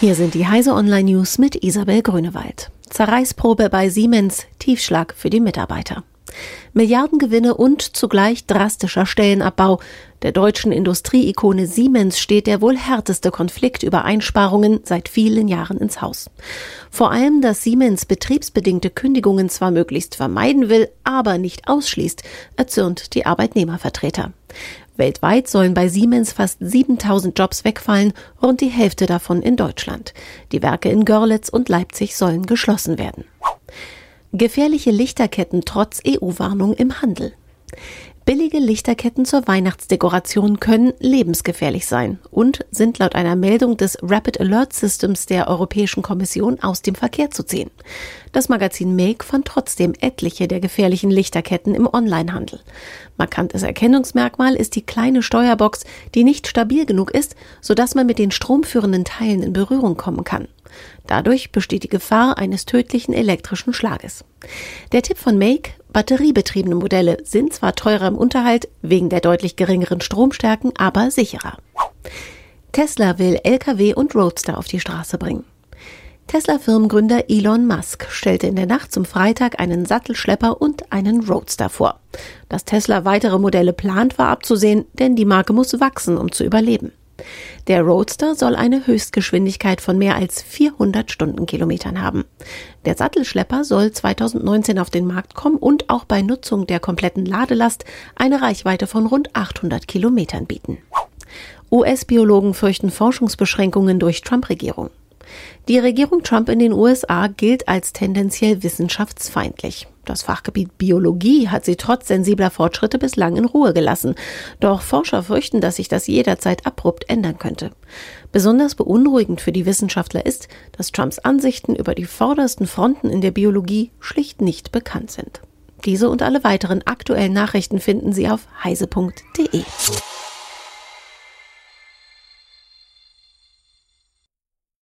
Hier sind die Heise Online News mit Isabel Grünewald. Zerreißprobe bei Siemens, Tiefschlag für die Mitarbeiter. Milliardengewinne und zugleich drastischer Stellenabbau. Der deutschen Industrieikone Siemens steht der wohl härteste Konflikt über Einsparungen seit vielen Jahren ins Haus. Vor allem, dass Siemens betriebsbedingte Kündigungen zwar möglichst vermeiden will, aber nicht ausschließt, erzürnt die Arbeitnehmervertreter. Weltweit sollen bei Siemens fast 7000 Jobs wegfallen, rund die Hälfte davon in Deutschland. Die Werke in Görlitz und Leipzig sollen geschlossen werden. Gefährliche Lichterketten trotz EU-Warnung im Handel. Billige Lichterketten zur Weihnachtsdekoration können lebensgefährlich sein und sind laut einer Meldung des Rapid Alert Systems der Europäischen Kommission aus dem Verkehr zu ziehen. Das Magazin Make fand trotzdem etliche der gefährlichen Lichterketten im Onlinehandel. Markantes Erkennungsmerkmal ist die kleine Steuerbox, die nicht stabil genug ist, sodass man mit den stromführenden Teilen in Berührung kommen kann. Dadurch besteht die Gefahr eines tödlichen elektrischen Schlages. Der Tipp von Make, batteriebetriebene Modelle sind zwar teurer im Unterhalt, wegen der deutlich geringeren Stromstärken, aber sicherer. Tesla will Lkw und Roadster auf die Straße bringen. Tesla-Firmengründer Elon Musk stellte in der Nacht zum Freitag einen Sattelschlepper und einen Roadster vor. Dass Tesla weitere Modelle plant, war abzusehen, denn die Marke muss wachsen, um zu überleben. Der Roadster soll eine Höchstgeschwindigkeit von mehr als 400 Stundenkilometern haben. Der Sattelschlepper soll 2019 auf den Markt kommen und auch bei Nutzung der kompletten Ladelast eine Reichweite von rund 800 Kilometern bieten. US-Biologen fürchten Forschungsbeschränkungen durch Trump-Regierung. Die Regierung Trump in den USA gilt als tendenziell wissenschaftsfeindlich. Das Fachgebiet Biologie hat sie trotz sensibler Fortschritte bislang in Ruhe gelassen. Doch Forscher fürchten, dass sich das jederzeit abrupt ändern könnte. Besonders beunruhigend für die Wissenschaftler ist, dass Trumps Ansichten über die vordersten Fronten in der Biologie schlicht nicht bekannt sind. Diese und alle weiteren aktuellen Nachrichten finden Sie auf heise.de.